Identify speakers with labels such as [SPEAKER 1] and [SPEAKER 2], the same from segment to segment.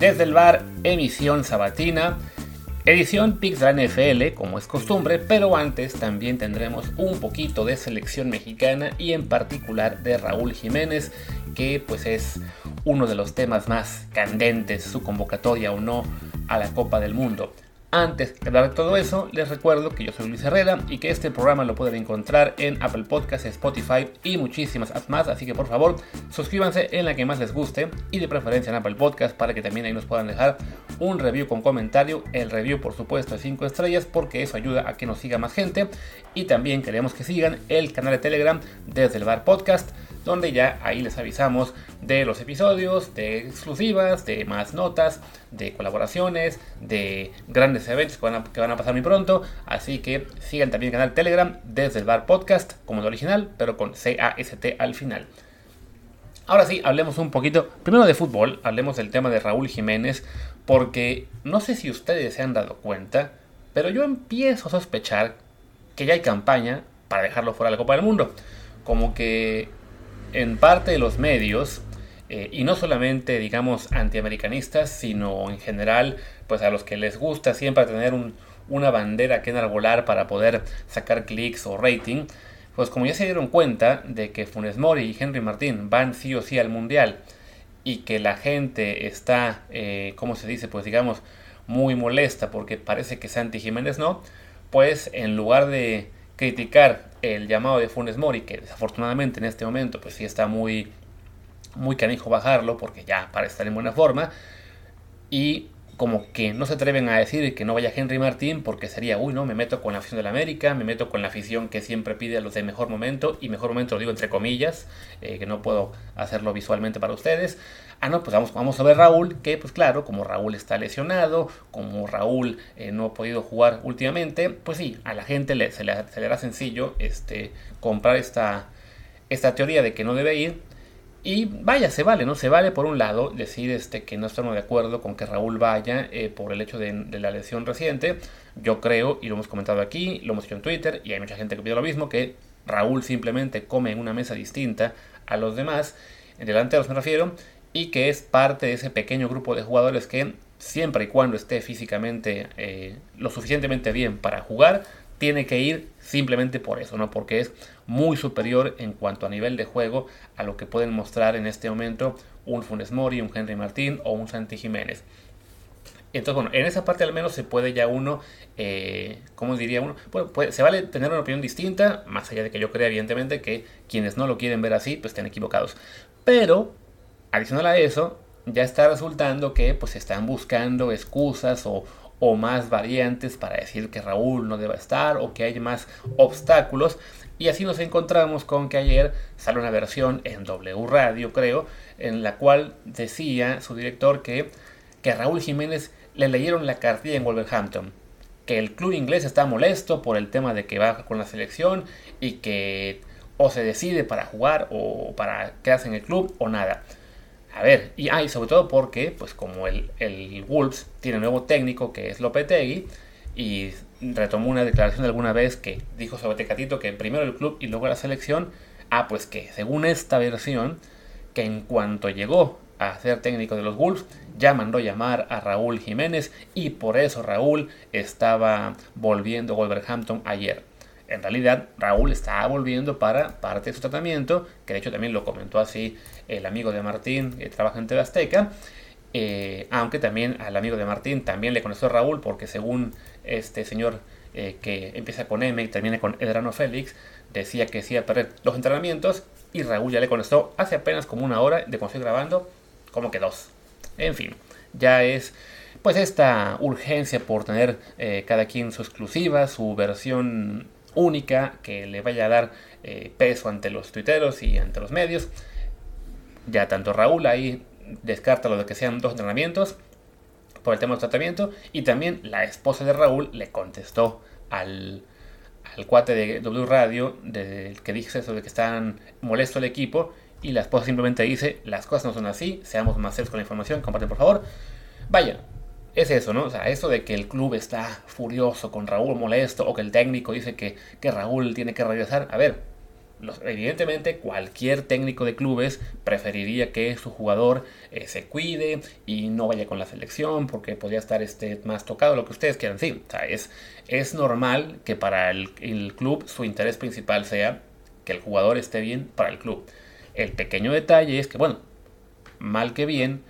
[SPEAKER 1] Desde el bar, emisión sabatina, edición Pix de NFL, como es costumbre, pero antes también tendremos un poquito de selección mexicana y en particular de Raúl Jiménez, que pues es uno de los temas más candentes, su convocatoria o no a la Copa del Mundo. Antes de hablar de todo eso, les recuerdo que yo soy Luis Herrera y que este programa lo pueden encontrar en Apple Podcasts, Spotify y muchísimas más. Así que por favor, suscríbanse en la que más les guste y de preferencia en Apple Podcasts para que también ahí nos puedan dejar un review con comentario. El review, por supuesto, de 5 estrellas porque eso ayuda a que nos siga más gente. Y también queremos que sigan el canal de Telegram desde el Bar Podcast donde ya ahí les avisamos de los episodios, de exclusivas, de más notas, de colaboraciones, de grandes eventos que van a, pasar muy pronto. Así que sigan también el canal Telegram desde el Bar Podcast, como el original, pero con C-A-S-T al final. Ahora sí, hablemos un poquito, primero de fútbol, hablemos del tema de Raúl Jiménez, porque no sé si ustedes se han dado cuenta, pero yo empiezo a sospechar que ya hay campaña para dejarlo fuera de la Copa del Mundo. Como que en parte de los medios, eh, y no solamente, digamos, antiamericanistas, sino en general, pues a los que les gusta siempre tener una bandera que enarbolar para poder sacar clics o rating, pues como ya se dieron cuenta de que Funes Mori y Henry Martín van sí o sí al Mundial, y que la gente está, eh, ¿cómo se dice? Pues digamos, muy molesta porque parece que Santi Jiménez no, pues en lugar de criticar el llamado de Funes Mori, que desafortunadamente en este momento pues sí está muy, muy canijo bajarlo porque ya parece estar en buena forma, y como que no se atreven a decir que no vaya Henry Martín porque sería, uy, no, me meto con la afición de la América, me meto con la afición que siempre pide a los de mejor momento, y mejor momento lo digo entre comillas, eh, que no puedo hacerlo visualmente para ustedes. Ah, no, pues vamos, vamos a ver Raúl, que pues claro, como Raúl está lesionado, como Raúl eh, no ha podido jugar últimamente, pues sí, a la gente le, se, le, hará sencillo este, comprar esta, esta teoría de que no debe ir, y vaya, se vale, ¿no? Se vale por un lado decir este, que no estamos de acuerdo con que Raúl vaya eh, por el hecho de, la lesión reciente. Yo creo, y lo hemos comentado aquí, lo hemos hecho en Twitter, y hay mucha gente que pide lo mismo, que Raúl simplemente come en una mesa distinta a los demás, en delanteros me refiero, y que es parte de ese pequeño grupo de jugadores que siempre y cuando esté físicamente eh, lo suficientemente bien para jugar, tiene que ir simplemente por eso, ¿no? Porque es muy superior en cuanto a nivel de juego a lo que pueden mostrar en este momento un Funes Mori, un Henry Martín o un Santi Jiménez. Entonces, bueno, en esa parte al menos se puede ya uno, eh, ¿cómo diría uno? Bueno, se vale tener una opinión distinta, más allá de que yo crea evidentemente que quienes no lo quieren ver así, pues están equivocados. Pero, adicional a eso, ya está resultando que pues están buscando excusas o, o más variantes para decir que Raúl no deba estar o que hay más obstáculos. Y así nos encontramos con que ayer sale una versión en W Radio, creo, en la cual decía su director que, que Raúl Jiménez le leyeron la cartilla en Wolverhampton. Que el club inglés está molesto por el tema de que va con la selección y que o se decide para jugar o para quedarse en el club o nada. A ver, y, ah, sobre todo porque, pues como el, el Wolves tiene nuevo técnico que es Lopetegui, y retomó una declaración de alguna vez que dijo sobre Tecatito que primero el club y luego la selección, ah, pues que según esta versión, que en cuanto llegó a ser técnico de los Wolves, ya mandó llamar a Raúl Jiménez y por eso Raúl estaba volviendo a Wolverhampton ayer. En realidad, Raúl estaba volviendo para parte de su tratamiento, que de hecho también lo comentó así el amigo de Martín, que trabaja en TV Azteca. Eh, aunque también al amigo de Martín también le conoció Raúl, porque según este señor eh, que empieza con M y termina con Edrano Félix, decía que sí a perder los entrenamientos y Raúl ya le conoció hace apenas como una hora de cuando estoy grabando, como que dos. En fin, ya es pues esta urgencia por tener eh, cada quien su exclusiva, su versión única que le vaya a dar eh, peso ante los tuiteros y ante los medios. Ya tanto Raúl ahí descarta lo de que sean dos entrenamientos por el tema del tratamiento y también la esposa de Raúl le contestó al, al cuate de W Radio del que dice eso de que están molesto el equipo y la esposa simplemente dice las cosas no son así, seamos más serios con la información, comparten por favor. Vaya, es eso, ¿no? O sea, eso de que el club está furioso con Raúl molesto o que el técnico dice que, que Raúl tiene que regresar. A ver, evidentemente, cualquier técnico de clubes preferiría que su jugador eh, se cuide y no vaya con la selección porque podría estar este, más tocado, lo que ustedes quieran. Sí, es, es normal que para el club su interés principal sea que el jugador esté bien para el club. El pequeño detalle es que, bueno, mal que bien,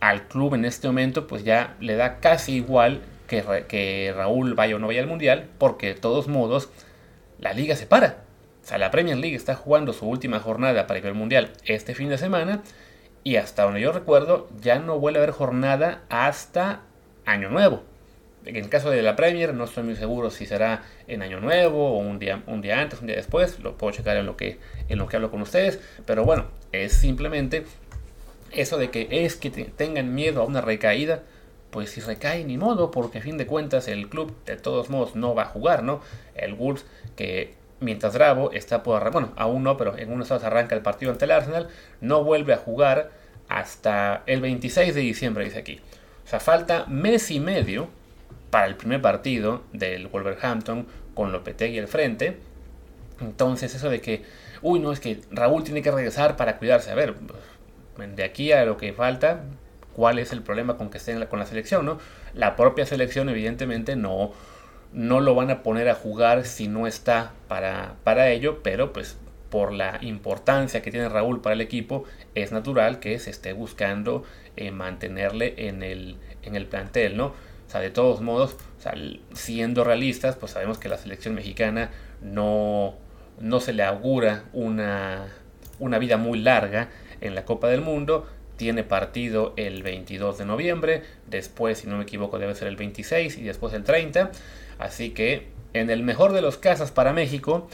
[SPEAKER 1] al club en este momento pues ya le da casi igual que, que Raúl vaya o no vaya al Mundial, porque de todos modos la liga se para. O sea, la Premier League está jugando su última jornada para ir al Mundial este fin de semana y hasta donde yo recuerdo ya no vuelve a haber jornada hasta Año Nuevo. En el caso de la Premier no estoy muy seguro si será en Año Nuevo o un día, un día antes, un día después, lo puedo checar en lo, que, en lo que hablo con ustedes, pero bueno, es simplemente eso de que es que tengan miedo a una recaída, pues si recae ni modo, porque a fin de cuentas el club de todos modos no va a jugar, ¿no? El Wolves que mientras Bravo está por bueno, aún no, pero en unos horas arranca el partido ante el Arsenal, no vuelve a jugar hasta el 26 de diciembre, dice aquí. O sea, falta mes y medio para el primer partido del Wolverhampton con Lopetegui al frente. Entonces, eso de que, uy, no, es que Raúl tiene que regresar para cuidarse. A ver, de aquí a lo que falta, ¿cuál es el problema con que estén con la selección? ¿no? La propia selección, evidentemente, no no lo van a poner a jugar si no está para, para ello, pero pues por la importancia que tiene Raúl para el equipo, es natural que se esté buscando eh, mantenerle en el, en el plantel, ¿no? O sea, de todos modos, siendo realistas, pues sabemos que la selección mexicana no, no se le augura una, una vida muy larga en la Copa del Mundo. Tiene partido el 22 de noviembre, después, si no me equivoco, debe ser el 26 y después el 30. Así que, en el mejor de los casos para México,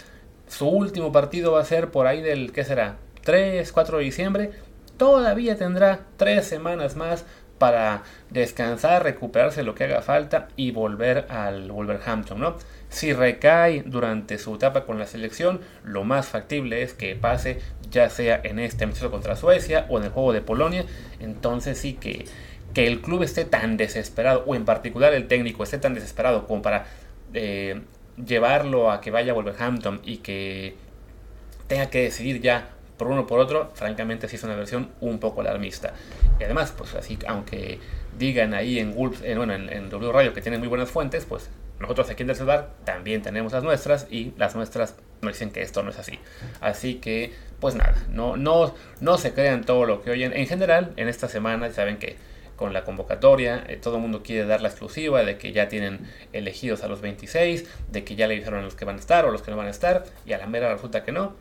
[SPEAKER 1] su último partido va a ser por ahí del, ¿qué será? 3, 4 de diciembre. Todavía tendrá tres semanas más para descansar, recuperarse lo que haga falta y volver al Wolverhampton, ¿no? Si recae durante su etapa con la selección, lo más factible es que pase ya sea en este amistoso contra Suecia o en el juego de Polonia. Entonces sí que que el club esté tan desesperado, o en particular el técnico esté tan desesperado como para eh, llevarlo a que vaya a Wolverhampton y que tenga que decidir ya por uno por otro, francamente sí es una versión un poco alarmista. Y además, pues así, aunque digan ahí en Wolves, en, bueno, en, W Radio que tienen muy buenas fuentes, pues nosotros aquí en Del también tenemos las nuestras y las nuestras nos dicen que esto no es así. Así que, pues nada, no, no, no se crean todo lo que oyen. En general, en esta semana, saben que con la convocatoria, eh, todo el mundo quiere dar la exclusiva de que ya tienen elegidos a los 26, de que ya le dijeron a los que van a estar o los que no van a estar, y a la mera resulta que no.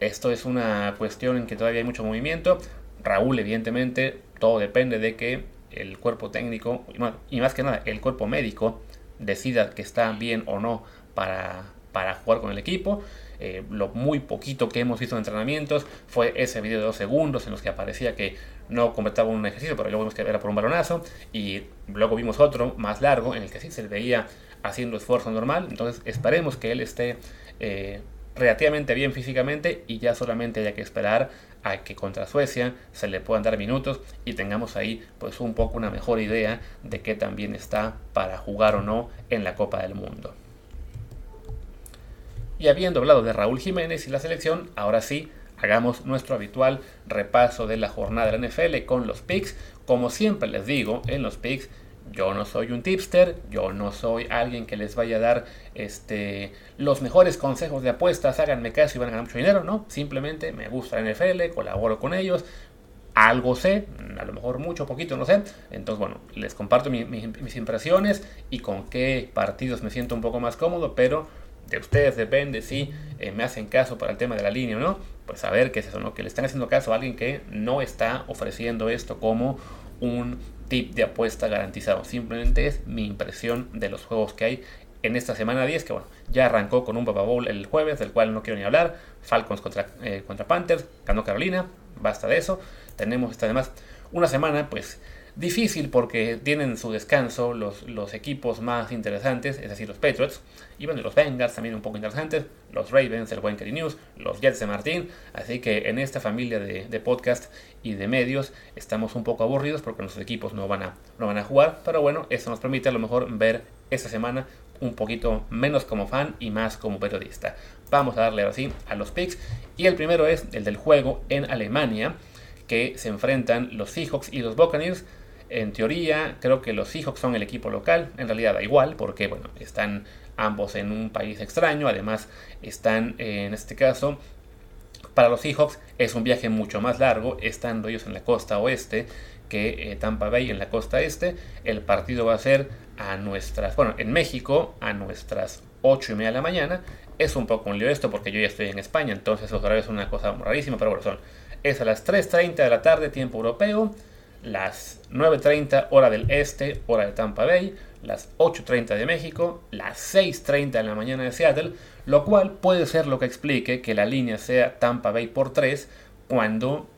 [SPEAKER 1] Esto es una cuestión en que todavía hay mucho movimiento. Raúl, evidentemente, todo depende de que el cuerpo técnico, y más que nada, el cuerpo médico, decida que está bien o no para, para jugar con el equipo. Eh, lo muy poquito que hemos visto en entrenamientos fue ese video de dos segundos en los que aparecía que no completaba un ejercicio, pero luego vimos que era por un balonazo. Y luego vimos otro más largo en el que sí se le veía haciendo esfuerzo normal. Entonces esperemos que él esté eh, relativamente bien físicamente y ya solamente haya que esperar a que contra Suecia se le puedan dar minutos y tengamos ahí pues un poco una mejor idea de que también está para jugar o no en la Copa del Mundo. Y habiendo hablado de Raúl Jiménez y la selección, ahora sí, hagamos nuestro habitual repaso de la jornada de la NFL con los picks. Como siempre les digo, en los picks yo no soy un tipster, yo no soy alguien que les vaya a dar este, los mejores consejos de apuestas, háganme caso y van a ganar mucho dinero, no, simplemente me gusta la NFL, colaboro con ellos, algo sé, a lo mejor mucho, poquito, no sé. Entonces, bueno, les comparto mis impresiones y con qué partidos me siento un poco más cómodo, pero de ustedes depende si eh, me hacen caso para el tema de la línea o no, pues saber qué es eso, ¿no? Que le están haciendo caso a alguien que no está ofreciendo esto como un tip de apuesta garantizado. Simplemente es mi impresión de los juegos que hay en esta semana 10, que bueno, ya arrancó con un Papa Bowl el jueves, del cual no quiero ni hablar. Falcons contra, eh, contra Panthers, ganó Carolina, basta de eso. Tenemos además una semana, pues Difícil porque tienen su descanso los, los equipos más interesantes, es decir, los Patriots, y bueno, los Bengals también un poco interesantes, los Ravens, el buen News, los Jets de Martín, así que en esta familia de, de, podcast y de medios estamos un poco aburridos porque nuestros equipos no van, a, no van a jugar, pero bueno, eso nos permite a lo mejor ver esta semana un poquito menos como fan y más como periodista. Vamos a darle así a los picks. Y el primero es el del juego en Alemania, que se enfrentan los Seahawks y los Buccaneers. En teoría, creo que los Seahawks son el equipo local. En realidad da igual, porque bueno, están ambos en un país extraño. Además, están en este caso para los Seahawks es un viaje mucho más largo, estando ellos en la costa oeste que eh, Tampa Bay en la costa este. El partido va a ser a nuestras, bueno, en México a nuestras 8 y media de la mañana. Es un poco un lío esto porque yo ya estoy en España, entonces los horarios son una cosa rarísima, pero bueno, son. Es a las 3.30 de la tarde, tiempo europeo, las 9.30 hora del este, hora de Tampa Bay, las 8.30 de México, las 6.30 de la mañana de Seattle, lo cual puede ser lo que explique que la línea sea Tampa Bay por 3 cuando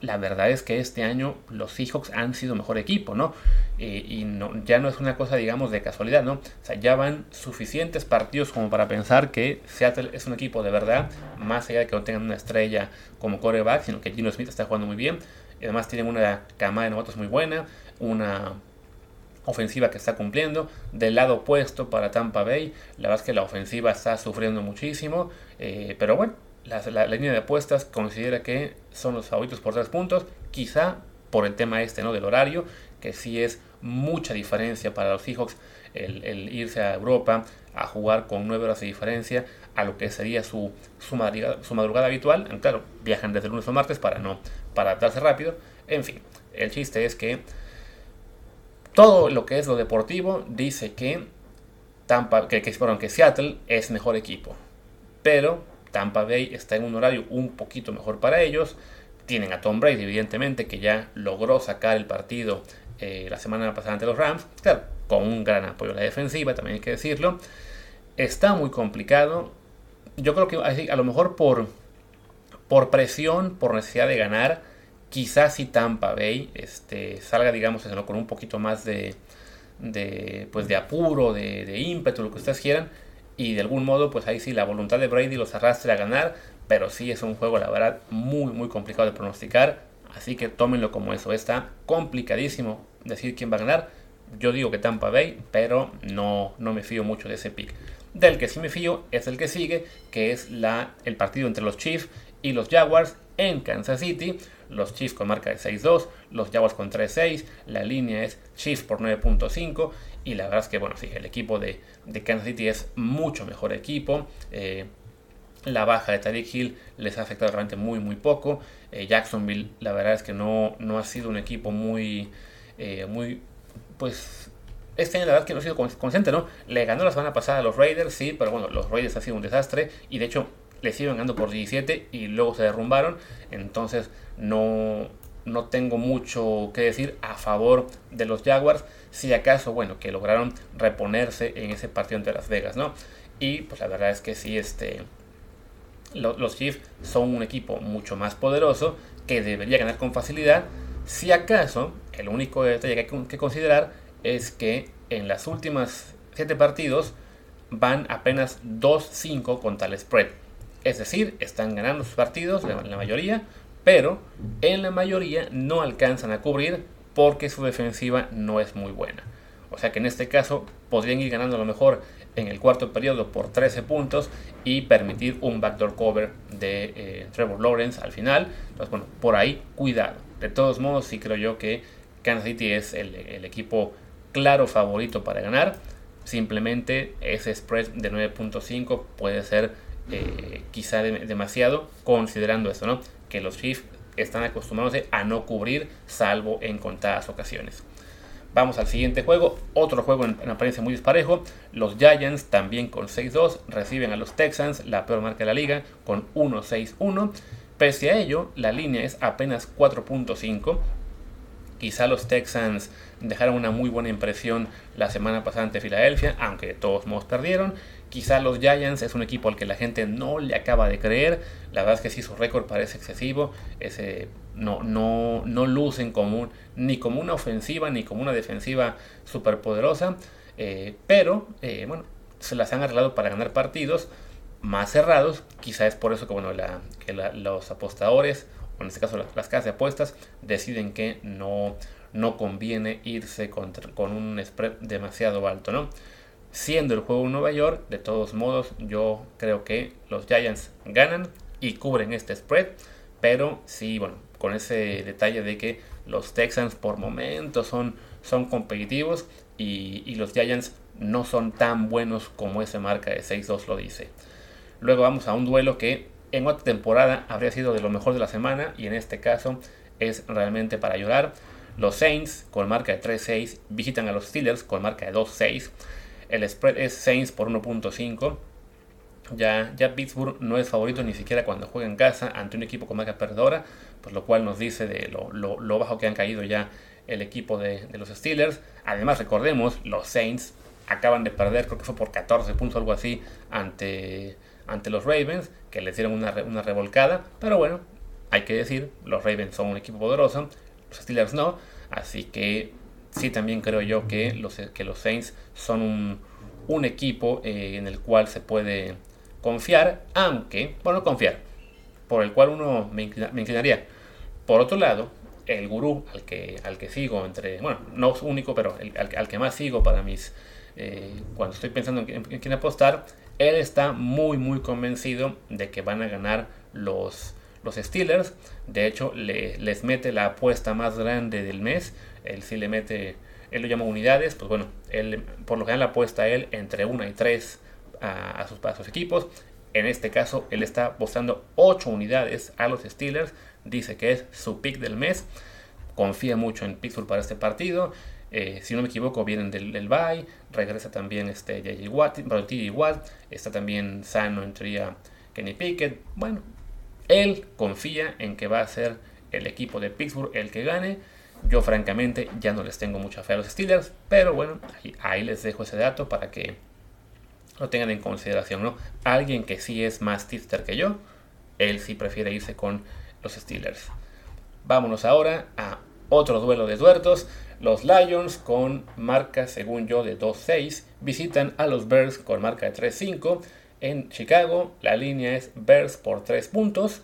[SPEAKER 1] la verdad es que este año los Seahawks han sido mejor equipo, ¿no? Eh, y no, ya no es una cosa, digamos, de casualidad, ¿no? O sea, ya van suficientes partidos como para pensar que Seattle es un equipo de verdad, más allá de que no tengan una estrella como coreback, sino que Gino Smith está jugando muy bien. Además tienen una cama de novatos muy buena, una ofensiva que está cumpliendo. Del lado opuesto para Tampa Bay, la verdad es que la ofensiva está sufriendo muchísimo. Eh, pero bueno, la, línea de apuestas considera que son los favoritos por tres puntos. Quizá por el tema este ¿no? del horario, que sí es mucha diferencia para los Seahawks el, irse a Europa a jugar con nueve horas de diferencia a lo que sería su, su, madrugada, su madrugada habitual. Claro, viajan desde lunes o martes para no para adaptarse rápido. En fin, el chiste es que todo lo que es lo deportivo dice que Tampa, que, que, que Seattle es mejor equipo. Pero Tampa Bay está en un horario un poquito mejor para ellos. Tienen a Tom Brady, evidentemente, que ya logró sacar el partido eh, la semana pasada ante los Rams. Claro, con un gran apoyo a la defensiva, también hay que decirlo. Está muy complicado. Yo creo que a lo mejor por, por presión, por necesidad de ganar, Quizás si Tampa Bay este, salga, digamos, con un poquito más de, de, pues de apuro, de, ímpetu, lo que ustedes quieran. Y de algún modo, pues ahí sí la voluntad de Brady los arrastre a ganar. Pero sí es un juego, la verdad, muy, muy complicado de pronosticar. Así que tómenlo como eso. Está complicadísimo decir quién va a ganar. Yo digo que Tampa Bay, pero no, no me fío mucho de ese pick. Del que sí me fío es el que sigue, que es la, el partido entre los Chiefs y los Jaguars en Kansas City los Chiefs con marca de 6-2, los Jaguars con 3-6, la línea es Chiefs por 9.5 y la verdad es que bueno, sí, el equipo de, Kansas City es mucho mejor equipo. Eh, la baja de Tariq Hill les ha afectado realmente muy muy poco. Eh, Jacksonville la verdad es que no, no ha sido un equipo muy, eh, muy pues este año la verdad que no ha sido consciente, ¿no? Le ganó la semana pasada a los Raiders, sí, pero bueno, los Raiders ha sido un desastre y de hecho le siguen ganando por 17 y luego se derrumbaron. Entonces no, no tengo mucho que decir a favor de los Jaguars. Si acaso, bueno, que lograron reponerse en ese partido ante Las Vegas, ¿no? Y pues la verdad es que sí, este, los Chiefs son un equipo mucho más poderoso que debería ganar con facilidad. Si acaso, el único detalle que hay que considerar es que en las últimas 7 partidos van apenas 2-5 contra el spread. Es decir, están ganando sus partidos, la mayoría, pero en la mayoría no alcanzan a cubrir porque su defensiva no es muy buena. O sea que en este caso podrían ir ganando a lo mejor en el cuarto periodo por 13 puntos y permitir un backdoor cover de eh, Trevor Lawrence al final. Entonces, bueno, por ahí cuidado. De todos modos, sí creo yo que Kansas City es el equipo claro favorito para ganar. Simplemente ese spread de 9.5 puede ser eh, quizá demasiado, considerando esto, ¿no? Que los Chiefs están acostumbrándose a no cubrir, salvo en contadas ocasiones. Vamos al siguiente juego, otro juego en, apariencia muy disparejo. Los Giants, también con 6-2, reciben a los Texans, la peor marca de la liga, con 1-6-1. Pese a ello, la línea es apenas 4.5. Quizá los Texans dejaron una muy buena impresión la semana pasada ante Filadelfia, aunque de todos modos perdieron. Quizá los Giants es un equipo al que la gente no le acaba de creer. La verdad es que sí, su récord parece excesivo. No, lucen ni como una ofensiva ni como una defensiva superpoderosa. Eh, pero, eh, bueno, se las han arreglado para ganar partidos más cerrados. Quizá es por eso que los apostadores, en este caso las, casas de apuestas, deciden que no, no conviene irse con un spread demasiado alto, ¿no? siendo el juego en Nueva York, de todos modos yo creo que los Giants ganan y cubren este spread, pero sí, bueno, con ese detalle de que los Texans por momentos son, son competitivos y, y los Giants no son tan buenos como esa marca de 6-2 lo dice. Luego vamos a un duelo que en otra temporada habría sido de lo mejor de la semana y en este caso es realmente para llorar. Los Saints con marca de 3-6 visitan a los Steelers con marca de 2-6. El spread es Saints por 1.5. Ya, ya Pittsburgh no es favorito ni siquiera cuando juega en casa ante un equipo con marca perdedora, pues lo cual nos dice de lo, bajo que han caído ya el equipo de, de, los Steelers. Además, recordemos, los Saints acaban de perder, creo que fue por 14 puntos algo así, ante, ante los Ravens, que les dieron una, una revolcada. Pero bueno, hay que decir, los Ravens son un equipo poderoso, los Steelers no. Así que sí también creo yo que los, que los Saints son un, un equipo eh, en el cual se puede confiar, aunque, bueno, confiar, por el cual uno me, inclinaría. Por otro lado, el gurú al que, al que sigo, entre, bueno, no es único, pero al, que más sigo para mis, eh, cuando estoy pensando en, en quién apostar, él está muy, muy convencido de que van a ganar los, los Steelers. De hecho, le, les mete la apuesta más grande del mes. Él sí le mete, él lo llama unidades. Pues bueno, él por lo general apuesta a él entre 1 y 3 a, sus, a equipos. En este caso, él está apostando 8 unidades a los Steelers. Dice que es su pick del mes. Confía mucho en Pittsburgh para este partido. Eh, si no me equivoco, vienen del, del bye. Regresa también este. Watt, Watt. Está también sano entre Kenny Pickett. Bueno, él confía en que va a ser el equipo de Pittsburgh el que gane. Yo francamente ya no les tengo mucha fe a los Steelers, pero bueno, ahí, les dejo ese dato para que lo tengan en consideración, ¿no? Alguien que sí es más tipster que yo, él sí prefiere irse con los Steelers. Vámonos ahora a otro duelo de tuertos. Los Lions con marca, según yo, de 2-6 visitan a los Bears con marca de 3-5 en Chicago. La línea es Bears por 3 puntos.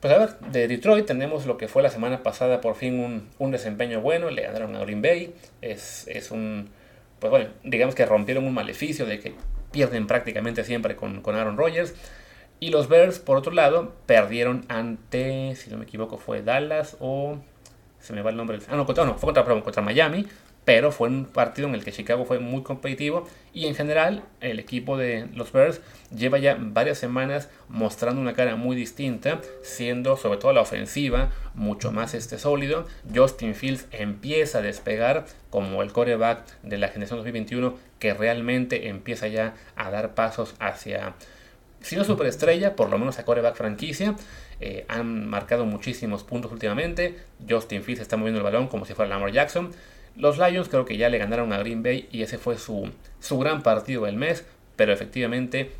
[SPEAKER 1] Pues a ver, de Detroit tenemos lo que fue la semana pasada por fin un, desempeño bueno. Le ganaron a Green Bay. Es, un. Pues bueno, digamos que rompieron un maleficio de que pierden prácticamente siempre con, Aaron Rodgers. Y los Bears, por otro lado, perdieron ante, si no me equivoco, fue Dallas o. Se me va el nombre. Ah, no, contra, no fue contra, contra Miami pero fue un partido en el que Chicago fue muy competitivo y en general el equipo de los Bears lleva ya varias semanas mostrando una cara muy distinta, siendo sobre todo la ofensiva mucho más este sólido. Justin Fields empieza a despegar como el coreback de la generación 2021 que realmente empieza ya a dar pasos hacia si no superestrella, por lo menos a coreback franquicia. Eh, han marcado muchísimos puntos últimamente. Justin Fields está moviendo el balón como si fuera Lamar Jackson. Los Lions creo que ya le ganaron a Green Bay y ese fue su, su gran partido del mes, pero efectivamente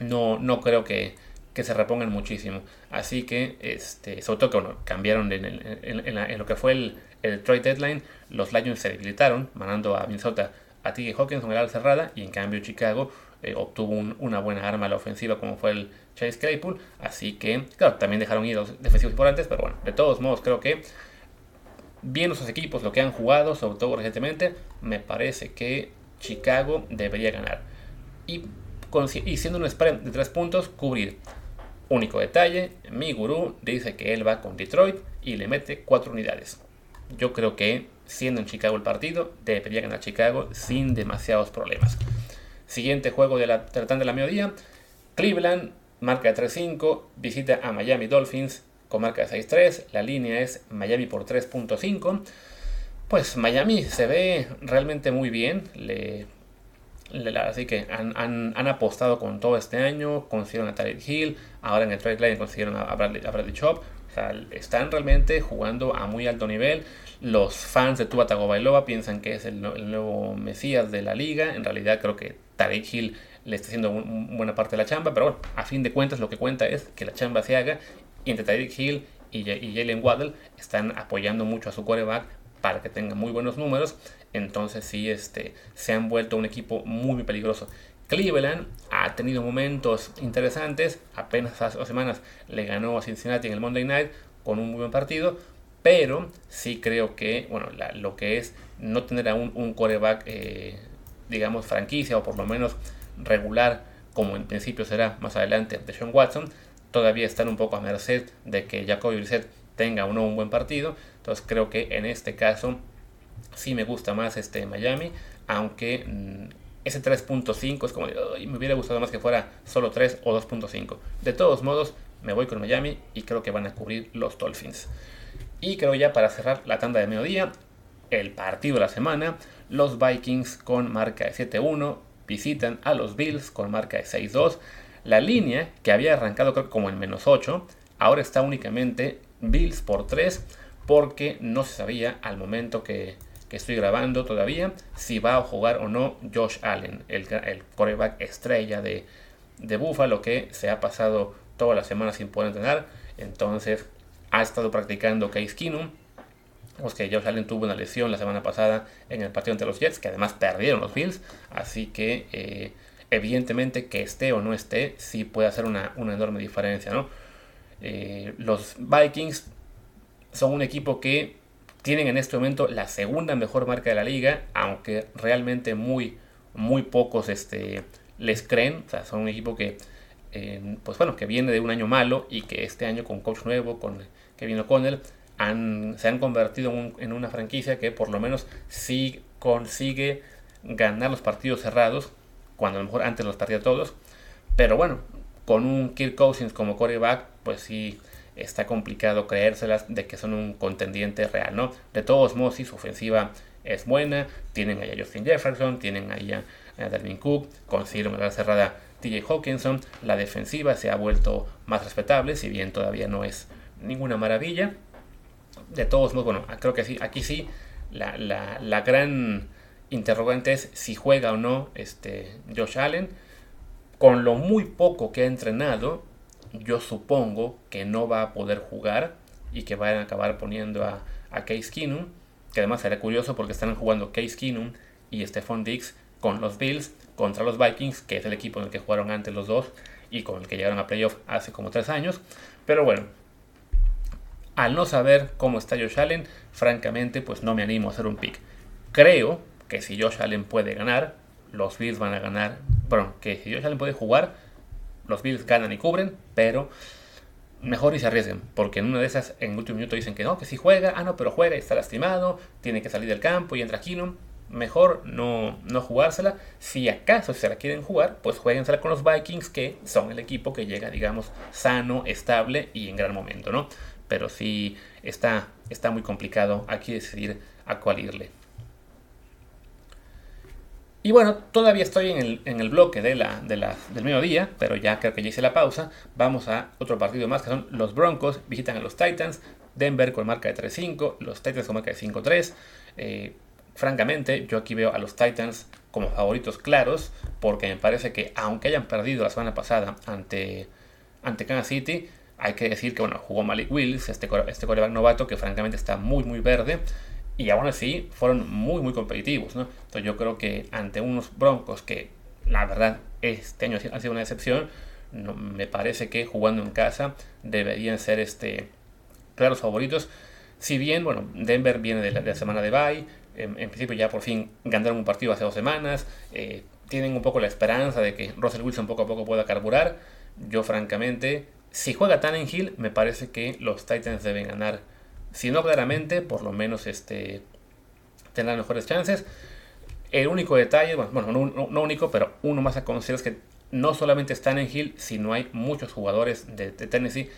[SPEAKER 1] no, no creo que, se repongan muchísimo. Así que, este, sobre todo que cambiaron en, lo que fue el, el deadline, los Lions se debilitaron, mandando a Minnesota a T.J. Hawkins el ala cerrada y en cambio Chicago eh, obtuvo una buena arma a la ofensiva como fue el Chase Claypool. Así que, claro, también dejaron ir los defensivos importantes, pero bueno, de todos modos creo que viendo sus equipos, lo que han jugado, sobre todo recientemente, me parece que Chicago debería ganar. Y, siendo un spread de 3 puntos, cubrir. Único detalle, mi gurú dice que él va con Detroit y le mete 4 unidades. Yo creo que siendo en Chicago el partido, debería ganar Chicago sin demasiados problemas. Siguiente juego de la tratando de la mediodía, Cleveland, marca de 3-5, visita a Miami Dolphins con marca de 6-3. La línea es Miami por 3.5. Pues Miami se ve realmente muy bien. Así que han, apostado con todo este año. Consiguieron a Tarek Hill. Ahora en el trade line consiguieron a Bradley, a Chop. Están realmente jugando a muy alto nivel. Los fans de Tua Tagovailoa piensan que es el, nuevo Mesías de la liga. En realidad creo que Tarek Hill le está haciendo buena parte de la chamba, pero bueno, a fin de cuentas lo que cuenta es que la chamba se haga y entre Tyreek Hill y, Jalen Waddle están apoyando mucho a su quarterback para que tenga muy buenos números. Entonces sí, este, se han vuelto un equipo muy, peligroso. Cleveland ha tenido momentos interesantes. Apenas hace dos semanas le ganó a Cincinnati en el Monday Night con un muy buen partido. Pero sí creo que, bueno, lo que es no tener a un, un coreback eh, digamos, franquicia o por lo menos regular, como en principio será más adelante de Sean Watson, todavía están un poco a merced de que Jacoby Brissett tenga o no un buen partido. Entonces creo que en este caso sí me gusta más este Miami, aunque mm, ese 3.5 es como, me hubiera gustado más que fuera solo 3 o 2.5. De todos modos, me voy con Miami y creo que van a cubrir los Dolphins. Y creo ya para cerrar la tanda de mediodía, el partido de la semana, los Vikings con marca de 7-1 visitan a los Bills con marca de 6-2. La línea que había arrancado creo como en menos 8, ahora está únicamente Bills por 3 porque no se sabía al momento que, estoy grabando todavía si va a jugar o no Josh Allen, el, el coreback estrella de, de Buffalo que se ha pasado toda la semana sin poder entrenar. Entonces ha estado practicando Case Keenum. Pues que Josh Allen tuvo una lesión la semana pasada en el partido entre los Jets, que además perdieron los Bills. Así que eh, evidentemente que esté o no esté, sí puede hacer una, enorme diferencia. ¿no? Eh, los Vikings son un equipo que tienen en este momento la segunda mejor marca de la liga, aunque realmente muy, muy pocos este, les creen. O sea, son un equipo que pues bueno, que viene de un año malo y que este año con coach nuevo, con Kevin O'Connell, han, se han convertido en, una franquicia que por lo menos sí consigue ganar los partidos cerrados, cuando a lo mejor antes los perdía todos. Pero bueno, con un Kirk Cousins como quarterback, pues sí está complicado creérselas de que son un contendiente real, ¿no? De todos modos, sí, su ofensiva es buena, tienen ahí a Justin Jefferson, tienen ahí a, a Dalvin Cook, consiguieron una cerrada TJ Hawkinson, la defensiva se ha vuelto más respetable, si bien todavía no es ninguna maravilla. De todos modos, bueno, creo que sí, aquí sí, la, gran interrogante es si juega o no este Josh Allen. Con lo muy poco que ha entrenado, yo supongo que no va a poder jugar y que van a acabar poniendo a, Case Keenum, que además será curioso porque están jugando Case Keenum y Stephon Diggs con los Bills contra los Vikings, que es el equipo en el que jugaron antes los dos y con el que llegaron a playoff hace como tres años. Pero bueno, al no saber cómo está Josh Allen, francamente, pues no me animo a hacer un pick. Creo que si Josh Allen puede ganar, los Bills van a ganar. Bueno, que si Josh Allen puede jugar, los Bills ganan y cubren, pero mejor y se arriesguen, porque en una de esas, en el último minuto dicen que no, que si juega, ah no, pero juega está lastimado, tiene que salir del campo y entra Keenum mejor no, no jugársela. Si acaso se la quieren jugar, pues jueguensela con los Vikings, que son el equipo que llega, digamos, sano, estable y en gran momento, ¿no? Pero sí está, está muy complicado aquí decidir a cuál irle. Y bueno, todavía estoy en el, en el bloque de la, de la, del mediodía, pero ya creo que ya hice la pausa. Vamos a otro partido más que son los Broncos, visitan a los Titans, Denver con marca de 3-5, los Titans con marca de 5-3. Eh, Francamente, yo aquí veo a los Titans como favoritos claros, porque me parece que aunque hayan perdido la semana pasada ante, ante Kansas City, hay que decir que bueno, jugó Malik Willis, este, este coreback novato que francamente está muy muy verde, y aún así fueron muy muy competitivos. ¿no? Entonces yo creo que ante unos Broncos que la verdad este año ha sido una excepción, me parece que jugando en casa deberían ser este, claros favoritos. Si bien, bueno, Denver viene de la, semana de bye, en, principio ya por fin ganaron un partido hace dos semanas, eh, tienen un poco la esperanza de que Russell Wilson poco a poco pueda carburar. Yo francamente, si juega Hill me parece que los Titans deben ganar, si no claramente, por lo menos este, tendrán mejores chances. El único detalle, bueno, no, único, pero uno más a conocer es que no solamente está Hill, sino hay muchos jugadores de, de Tennessee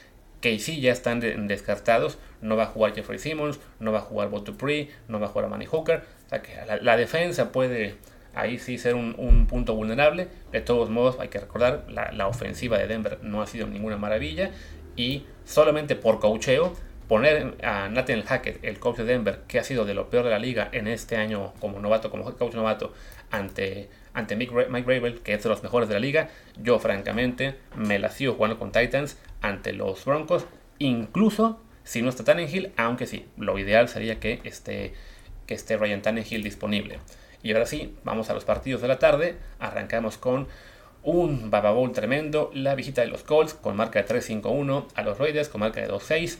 [SPEAKER 1] que sí ya están descartados. No va a jugar Jeffrey Simmons, no va a jugar Bob Dupree, no va a jugar a Manny Hooker. O sea que la, defensa puede ahí sí ser un, punto vulnerable. De todos modos, hay que recordar, la, la, ofensiva de Denver no ha sido ninguna maravilla. Y solamente por cocheo, poner a Nathan Hackett, el coach de Denver, que ha sido de lo peor de la liga en este año como novato, como coach novato, ante, ante Mike Rabel, que es de los mejores de la liga, yo francamente me la sigo jugando con Titans ante los Broncos, incluso si no está Tannehill, aunque sí, lo ideal sería que esté, que esté Ryan Tannehill disponible. Y ahora sí, vamos a los partidos de la tarde. Arrancamos con un Baba Bowl tremendo. La visita de los Colts con marca de 3-5-1 a los Raiders con marca de 2-6.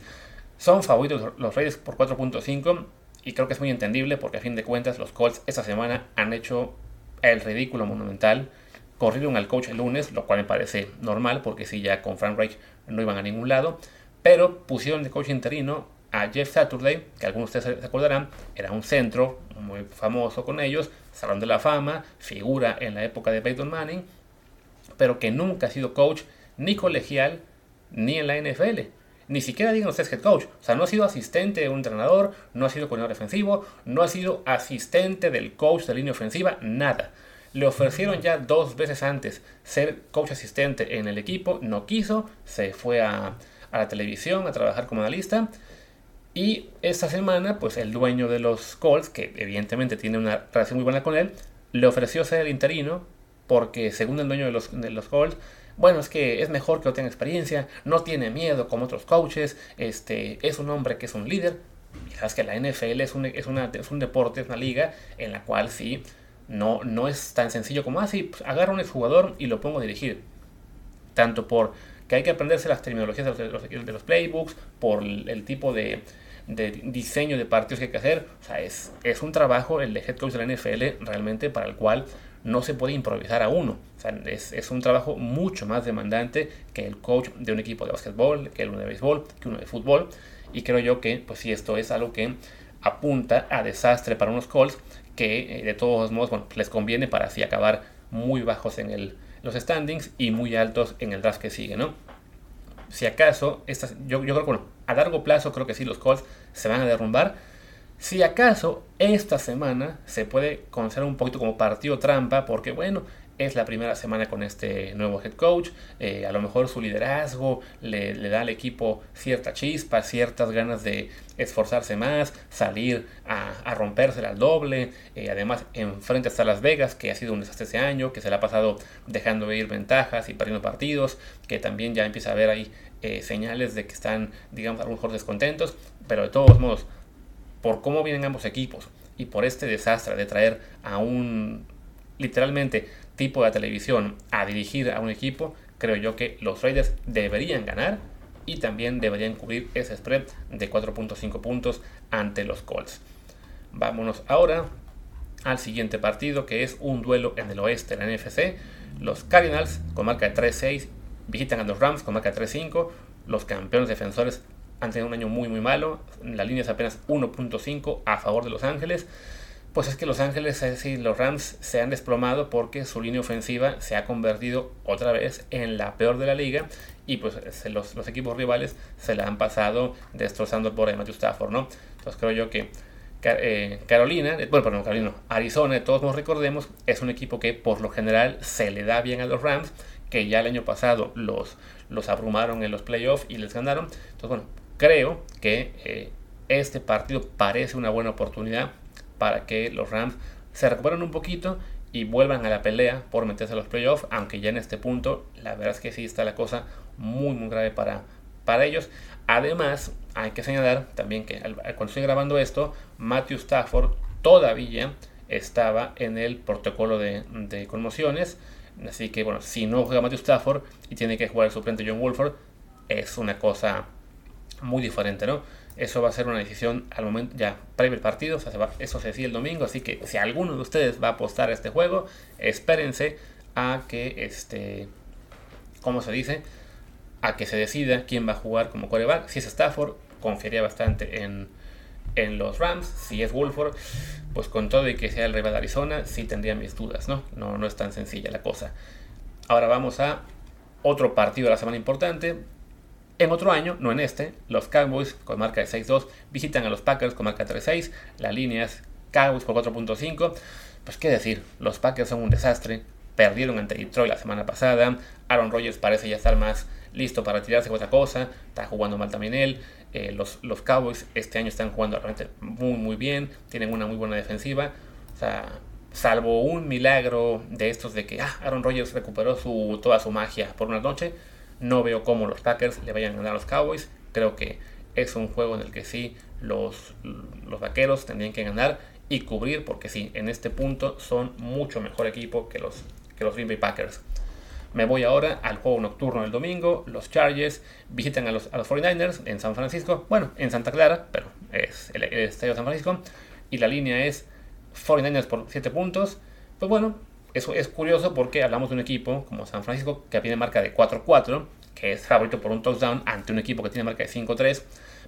[SPEAKER 1] Son favoritos los Raiders por 4.5 y creo que es muy entendible porque a fin de cuentas los Colts esta semana han hecho el ridículo monumental. Corrieron al coach el lunes, lo cual me parece normal porque si ya con Frank Reich no iban a ningún lado. Pero pusieron de coach interino a Jeff Saturday, que algunos de ustedes se acordarán, era un centro muy famoso con ellos, Salón de la Fama, figura en la época de Peyton Manning, pero que nunca ha sido coach ni colegial ni en la NFL. Ni siquiera digan ustedes head coach. O sea, no ha sido asistente de un entrenador, no ha sido coordinador defensivo, no ha sido asistente del coach de línea ofensiva, nada. Le ofrecieron ya dos veces antes ser coach asistente en el equipo, no quiso, se fue a, a la televisión a trabajar como analista y esta semana, pues el dueño de los Colts, que evidentemente tiene una relación muy buena con él, le ofreció ser interino porque según el dueño de los, de los Colts, bueno, es que es mejor que no tenga experiencia, no tiene miedo como otros coaches, este, es un hombre que es un líder. Y sabes que la NFL es un, es, una, es un deporte, es una liga en la cual sí, no, no es tan sencillo como ah, pues agarro un exjugador y lo pongo a dirigir. Tanto por que hay que aprenderse las terminologías de los, de playbooks, por el, tipo de, diseño de partidos que hay que hacer. O sea, es, es un trabajo, el de head coach de la NFL, realmente para el cual no se puede improvisar a uno. Es, un trabajo mucho más demandante que el coach de un equipo de básquetbol, que uno de béisbol, que uno de fútbol. Y creo yo que, pues sí, esto es algo que apunta a desastre para unos Colts que eh, de todos modos bueno, les conviene para así acabar muy bajos en el, los standings y muy altos en el draft que sigue, ¿no? Si acaso, estas, yo, yo creo que bueno, a largo plazo creo que sí los Colts se van a derrumbar. Si acaso esta semana se puede conocer un poquito como partido trampa, porque bueno, es la primera semana con este nuevo head coach. Eh, a lo mejor su liderazgo le, da al equipo cierta chispa, ciertas ganas de esforzarse más, salir a, a romperse al doble. Eh, además, enfrente está Las Vegas, que ha sido un desastre este año, que se le ha pasado dejando ir ventajas y perdiendo partidos, que también ya empieza a haber ahí eh, señales de que están, digamos, a lo mejor descontentos. Pero de todos modos, por cómo vienen ambos equipos y por este desastre de traer a un literalmente tipo de televisión a dirigir a un equipo, creo yo que los Raiders deberían ganar y también deberían cubrir ese spread de 4.5 puntos ante los Colts. Vámonos ahora al siguiente partido que es un duelo en el oeste de la NFC. Los Cardinals con marca de 3-6 visitan a los Rams con marca de 3-5. Los campeones defensores han tenido un año muy muy malo. La línea es apenas 1.5 a favor de Los Ángeles pues es que Los Ángeles, es decir, los Rams se han desplomado porque su línea ofensiva se ha convertido otra vez en la peor de la liga y pues los, equipos rivales se la han pasado destrozando por Matthew Stafford, ¿no? Entonces creo yo que eh, Carolina, eh, bueno, perdón, Carolina, Arizona, todos nos recordemos, es un equipo que por lo general se le da bien a los Rams, que ya el año pasado los abrumaron en los playoffs y les ganaron. Entonces, bueno, creo que eh, este partido parece una buena oportunidad para que los Rams se recuperen un poquito y vuelvan a la pelea por meterse a los playoffs, aunque ya en este punto la verdad es que sí está la cosa muy muy grave para, para ellos. Además, hay que señalar también que cuando estoy grabando esto, Matthew Stafford todavía estaba en el protocolo de, de conmociones. Así que bueno, si no juega Matthew Stafford y tiene que jugar el suplente John Wolford, es una cosa muy diferente, ¿no? Eso va a ser una decisión al momento ya previo el partido, eso se decide el domingo, así que si alguno de ustedes va a apostar a este juego, espérense a que este ¿cómo se dice? a que se decida quién va a jugar como coreback. Si es Stafford, confiaría bastante en, en los Rams. Si es Wolford, pues con todo y que sea el rival de Arizona, sí tendría mis dudas, ¿no? No, no es tan sencilla la cosa. Ahora vamos a otro partido de la semana importante. En otro año, no en este, los Cowboys con marca de 6-2 visitan a los Packers con marca de 3-6. La línea es Cowboys por 4.5. Pues qué decir, los Packers son un desastre. Perdieron ante Detroit la semana pasada. Aaron Rodgers parece ya estar más listo para retirarse con otra cosa. Está jugando mal también él. Eh, los, los, Cowboys este año están jugando realmente muy muy bien. Tienen una muy buena defensiva. O sea, salvo un milagro de estos de que ah, Aaron Rodgers recuperó su, toda su magia por una noche no veo cómo los Packers le vayan a ganar a los Cowboys. Creo que es un juego en el que sí los, los vaqueros tendrían que ganar y cubrir, porque sí, en este punto son mucho mejor equipo que los, que los Green Bay Packers. Me voy ahora al juego nocturno del domingo. Los Chargers visitan a los, a los 49ers en San Francisco. Bueno, en Santa Clara, pero es el, estadio de San Francisco. Y la línea es 49ers por 7 puntos. Pues bueno, eso es curioso porque hablamos de un equipo como San Francisco que tiene marca de 4-4, que es favorito por un touchdown ante un equipo que tiene marca de 5-3,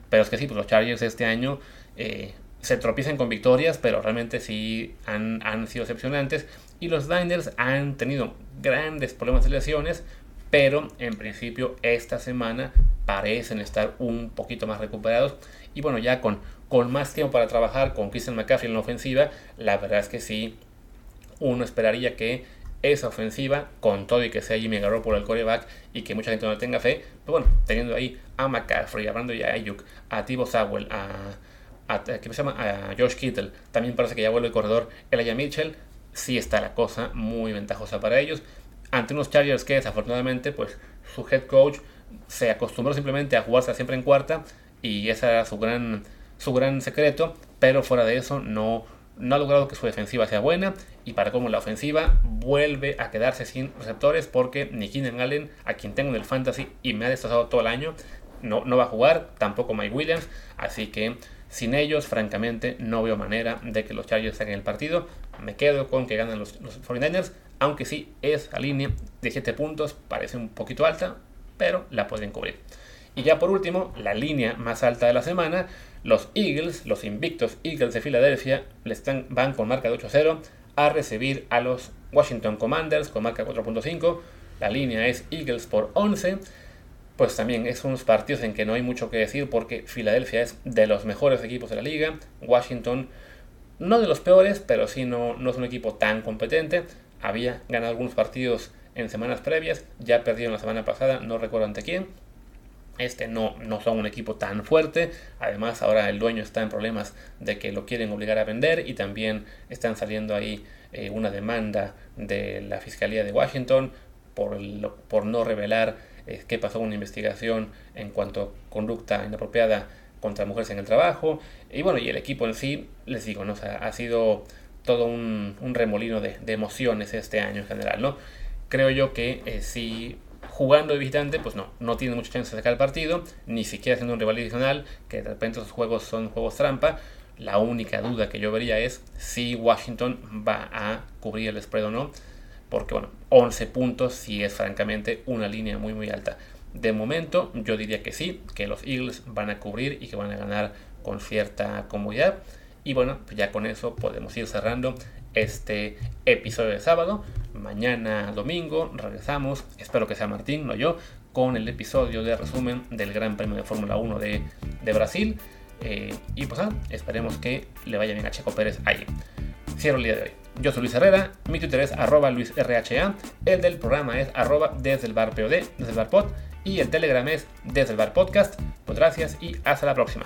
[SPEAKER 1] pero es que sí, pues los Chargers este año eh, se tropiezan con victorias, pero realmente sí han, han sido decepcionantes. Y los Niners han tenido grandes problemas de lesiones, pero en principio esta semana parecen estar un poquito más recuperados. Y bueno, ya con, con más tiempo para trabajar con Christian McCaffrey en la ofensiva, la verdad es que sí, uno esperaría que esa ofensiva, con todo y que sea Jimmy por el coreback y que mucha gente no tenga fe, pero bueno, teniendo ahí a McCaffrey, hablando ya a Ayuk, a Tibo Sowell, a, a, se llama? a Josh Kittle, también parece que ya vuelve el corredor Elijah Mitchell, sí está la cosa muy ventajosa para ellos. Ante unos Chargers que desafortunadamente, pues su head coach se acostumbró simplemente a jugarse siempre en cuarta y ese era su gran, su gran secreto, pero fuera de eso no, no ha logrado que su defensiva sea buena y para como la ofensiva vuelve a quedarse sin receptores porque ni Keenan Allen, a quien tengo en el fantasy y me ha destrozado todo el año, no, no va a jugar, tampoco Mike Williams, así que sin ellos, francamente, no veo manera de que los Chargers saquen el partido. Me quedo con que ganan los, los 49ers, aunque sí, esa línea de 7 puntos parece un poquito alta, pero la pueden cubrir. Y ya por último, la línea más alta de la semana, los Eagles, los invictos Eagles de Filadelfia, están, van con marca de 8-0 a recibir a los Washington Commanders con marca 4.5. La línea es Eagles por 11 pues también es unos partidos en que no hay mucho que decir porque Filadelfia es de los mejores equipos de la liga, Washington no de los peores, pero sí no, no es un equipo tan competente, había ganado algunos partidos en semanas previas, ya perdieron la semana pasada, no recuerdo ante quién, este no, no son un equipo tan fuerte. Además, ahora el dueño está en problemas de que lo quieren obligar a vender y también están saliendo ahí eh, una demanda de la Fiscalía de Washington por, por no revelar eh, qué pasó una investigación en cuanto a conducta inapropiada contra mujeres en el trabajo. Y bueno, y el equipo en sí, les digo, ¿no? ha sido todo un, remolino de, emociones este año en general, ¿no? Creo yo que eh, si jugando de visitante, pues no, no tiene mucha chance de sacar el partido, ni siquiera siendo un rival adicional, que de repente esos juegos son juegos trampa. La única duda que yo vería es si Washington va a cubrir el spread o no porque bueno, 11 puntos sí es francamente una línea muy muy alta. De momento yo diría que sí, que los Eagles van a cubrir y que van a ganar con cierta comodidad. Y bueno, pues ya con eso podemos ir cerrando este episodio de sábado. Mañana domingo regresamos, espero que sea Martín, no yo, con el episodio de resumen del Gran Premio de Fórmula 1 de, Brasil. Eh, y pues nada, esperemos que le vaya bien a Checo Pérez ahí. Cierro el día de hoy. Yo soy Luis Herrera, mi Twitter es arroba luisrha, el del programa es arroba desde el bar POD, desde el y el Telegram es desde el bar podcast. Pues gracias y hasta la próxima.